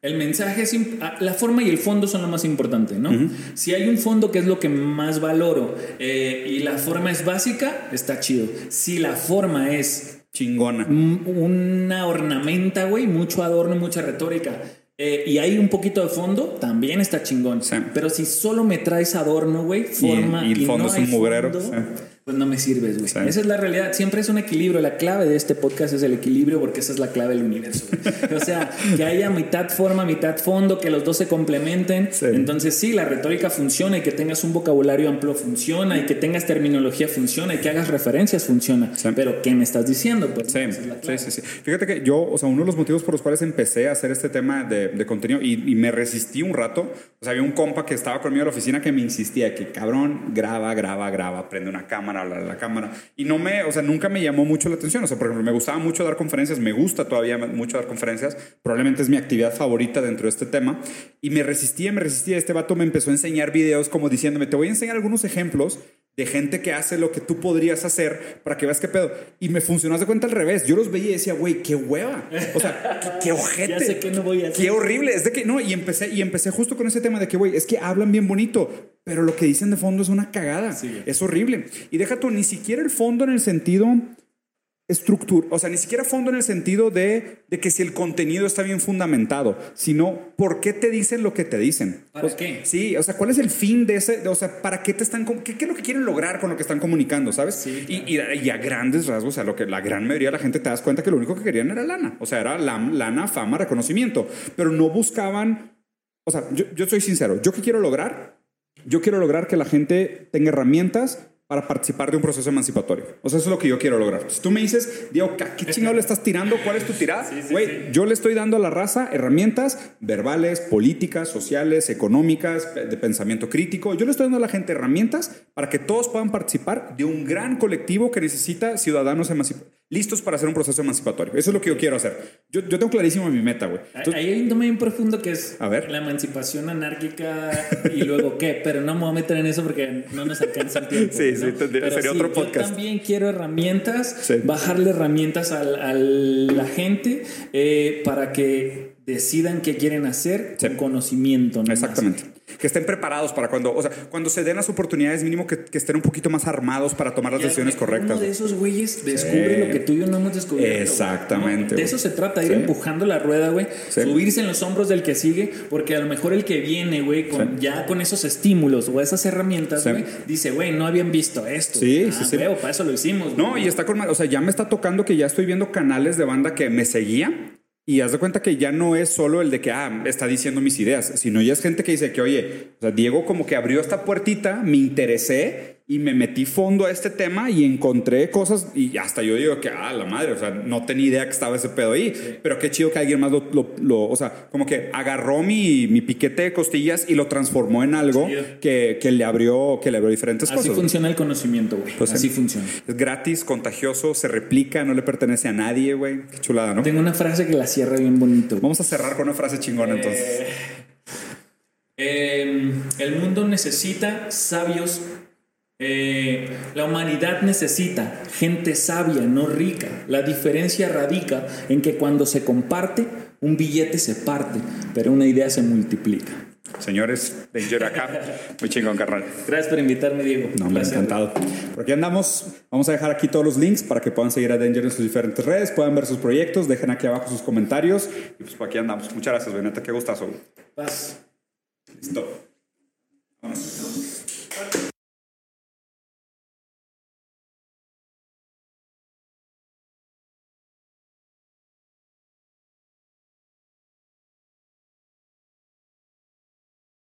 el mensaje es ah, la forma y el fondo son lo más importante, ¿no? Si hay un fondo que es lo que más valoro eh, y la forma es básica, está chido. Si la forma es Chingona. mm, una ornamenta, güey, mucho adorno, mucha retórica. eh, y hay un poquito de fondo, también está chingón. Sí. Pero si solo me traes adorno, güey, forma y el fondo no es un mugrero, fondo, sí. Pues no me sirves, güey. Sí. Esa es la realidad. Siempre es un equilibrio. La clave de este podcast es el equilibrio porque esa es la clave del universo. güey. <laughs> o sea, que haya mitad forma, mitad fondo, que los dos se complementen. Sí. Entonces sí, la retórica funciona y que tengas un vocabulario amplio funciona y que tengas terminología funciona y que hagas referencias funciona. Sí. Pero ¿qué me estás diciendo? Pues Sí, es la sí, clave. sí, sí. Fíjate que yo, o sea, uno de los motivos por los cuales empecé a hacer este tema de, de contenido y, y me resistí un rato, o sea, había un compa que estaba conmigo en la oficina que me insistía que, cabrón, graba, graba, graba, prende una cámara, la, la cámara. Y no me, o sea, nunca me llamó mucho la atención. O sea, por ejemplo, me gustaba mucho dar conferencias, me gusta todavía mucho dar conferencias, probablemente es mi actividad favorita dentro de este tema. Y me resistía, me resistía. Este vato me empezó a enseñar videos como diciéndome, te voy a enseñar algunos ejemplos de gente que hace lo que tú podrías hacer para que veas qué pedo. Y me funcionó, de cuenta al revés. Yo los veía y decía, güey, qué hueva. O sea, qué, qué ojete. <laughs> Ya sé que no voy a hacer. Qué horrible. Es de que, no, y empecé, y empecé justo con ese tema de que, güey, es que hablan bien bonito, pero lo que dicen de fondo es una cagada. Sí. Es horrible. Y deja tú, ni siquiera el fondo en el sentido estructura, o sea, ni siquiera fondo en el sentido de, de que si el contenido está bien fundamentado, sino por qué te dicen lo que te dicen. ¿Para sea, qué? Sí, o sea, ¿cuál es el fin de ese? de- o sea, ¿para qué te están, qué, qué es lo que quieren lograr con lo que están comunicando, sabes? Sí, y, y, y a grandes rasgos, o sea, lo que la gran mayoría de la gente te das cuenta que lo único que querían era lana, o sea, era la- lana, fama, reconocimiento, pero no buscaban, o sea, yo, yo soy sincero, ¿yo qué quiero lograr? Yo quiero lograr que la gente tenga herramientas para participar de un proceso emancipatorio. O sea, eso es lo que yo quiero lograr. Si tú me dices, Diego, ¿qué chingado le estás tirando? ¿Cuál es tu tirada? Güey, yo le estoy dando a la raza herramientas verbales, políticas, sociales, económicas, de pensamiento crítico. Yo le estoy dando a la gente herramientas para que todos puedan participar de un gran colectivo que necesita ciudadanos emancip- listos para hacer un proceso emancipatorio. Eso es lo que yo quiero hacer. Yo, yo tengo clarísimo mi meta, güey. Entonces, Ahí hay un tema bien profundo que es A ver. la emancipación anárquica <laughs> y luego qué, pero no me voy a meter en eso porque no nos alcanza el tiempo. <laughs> Sí, ¿no? sí, Pero sería sí, otro Yo podcast. también quiero herramientas, Sí. bajarle herramientas al- a la gente eh, para que decidan qué quieren hacer Sí. con conocimiento. ¿no? Exactamente. Que estén preparados para cuando, o sea, cuando se den las oportunidades, mínimo que, que estén un poquito más armados para tomar las decisiones correctas. Uno de esos güeyes descubre lo que tú y yo no hemos descubierto. Exactamente, ¿no? De eso se trata, ir Sí. empujando la rueda, güey. Sí. Subirse en los hombros del que sigue, porque a lo mejor el que viene, güey, con, ya con esos estímulos o esas herramientas, güey, dice, güey, no habían visto esto. Sí, ah, sí, sí. para eso lo hicimos. No, y está con, o sea, ya me está tocando que ya estoy viendo canales de banda que me seguía y haz de cuenta que ya no es solo el de que, ah, está diciendo mis ideas, sino ya es gente que dice que, oye, o sea, Diego como que abrió esta puertita, me interesé y me metí fondo a este tema y encontré cosas y hasta yo digo que, ah, la madre, o sea, no tenía idea que estaba ese pedo ahí, pero qué chido que alguien más lo, lo- lo- o sea, como que agarró mi, mi piquete de costillas y lo transformó en algo que, que le abrió, que le abrió diferentes Así cosas. funciona el conocimiento, güey. Pues sí. Así funciona. Es gratis, contagioso, se replica, no le pertenece a nadie, güey. Qué chulada, ¿no? Tengo una frase que la cierra bien bonito. güey. Vamos a cerrar con una frase chingona entonces. Eh, el mundo necesita sabios. Eh, la humanidad necesita gente sabia, no rica. La diferencia radica en que cuando se comparte, un billete se parte, pero una idea se multiplica. Señores, Danger acá. <laughs> Muy chingón, carnal. Gracias por invitarme, Diego. No, me ha encantado. Por aquí andamos. Vamos a dejar aquí todos los links para que puedan seguir a Danger en sus diferentes redes, puedan ver sus proyectos, dejen aquí abajo sus comentarios. Y pues por aquí andamos. Muchas gracias, Beneta. Qué gustazo. Paz. Listo. Vámonos.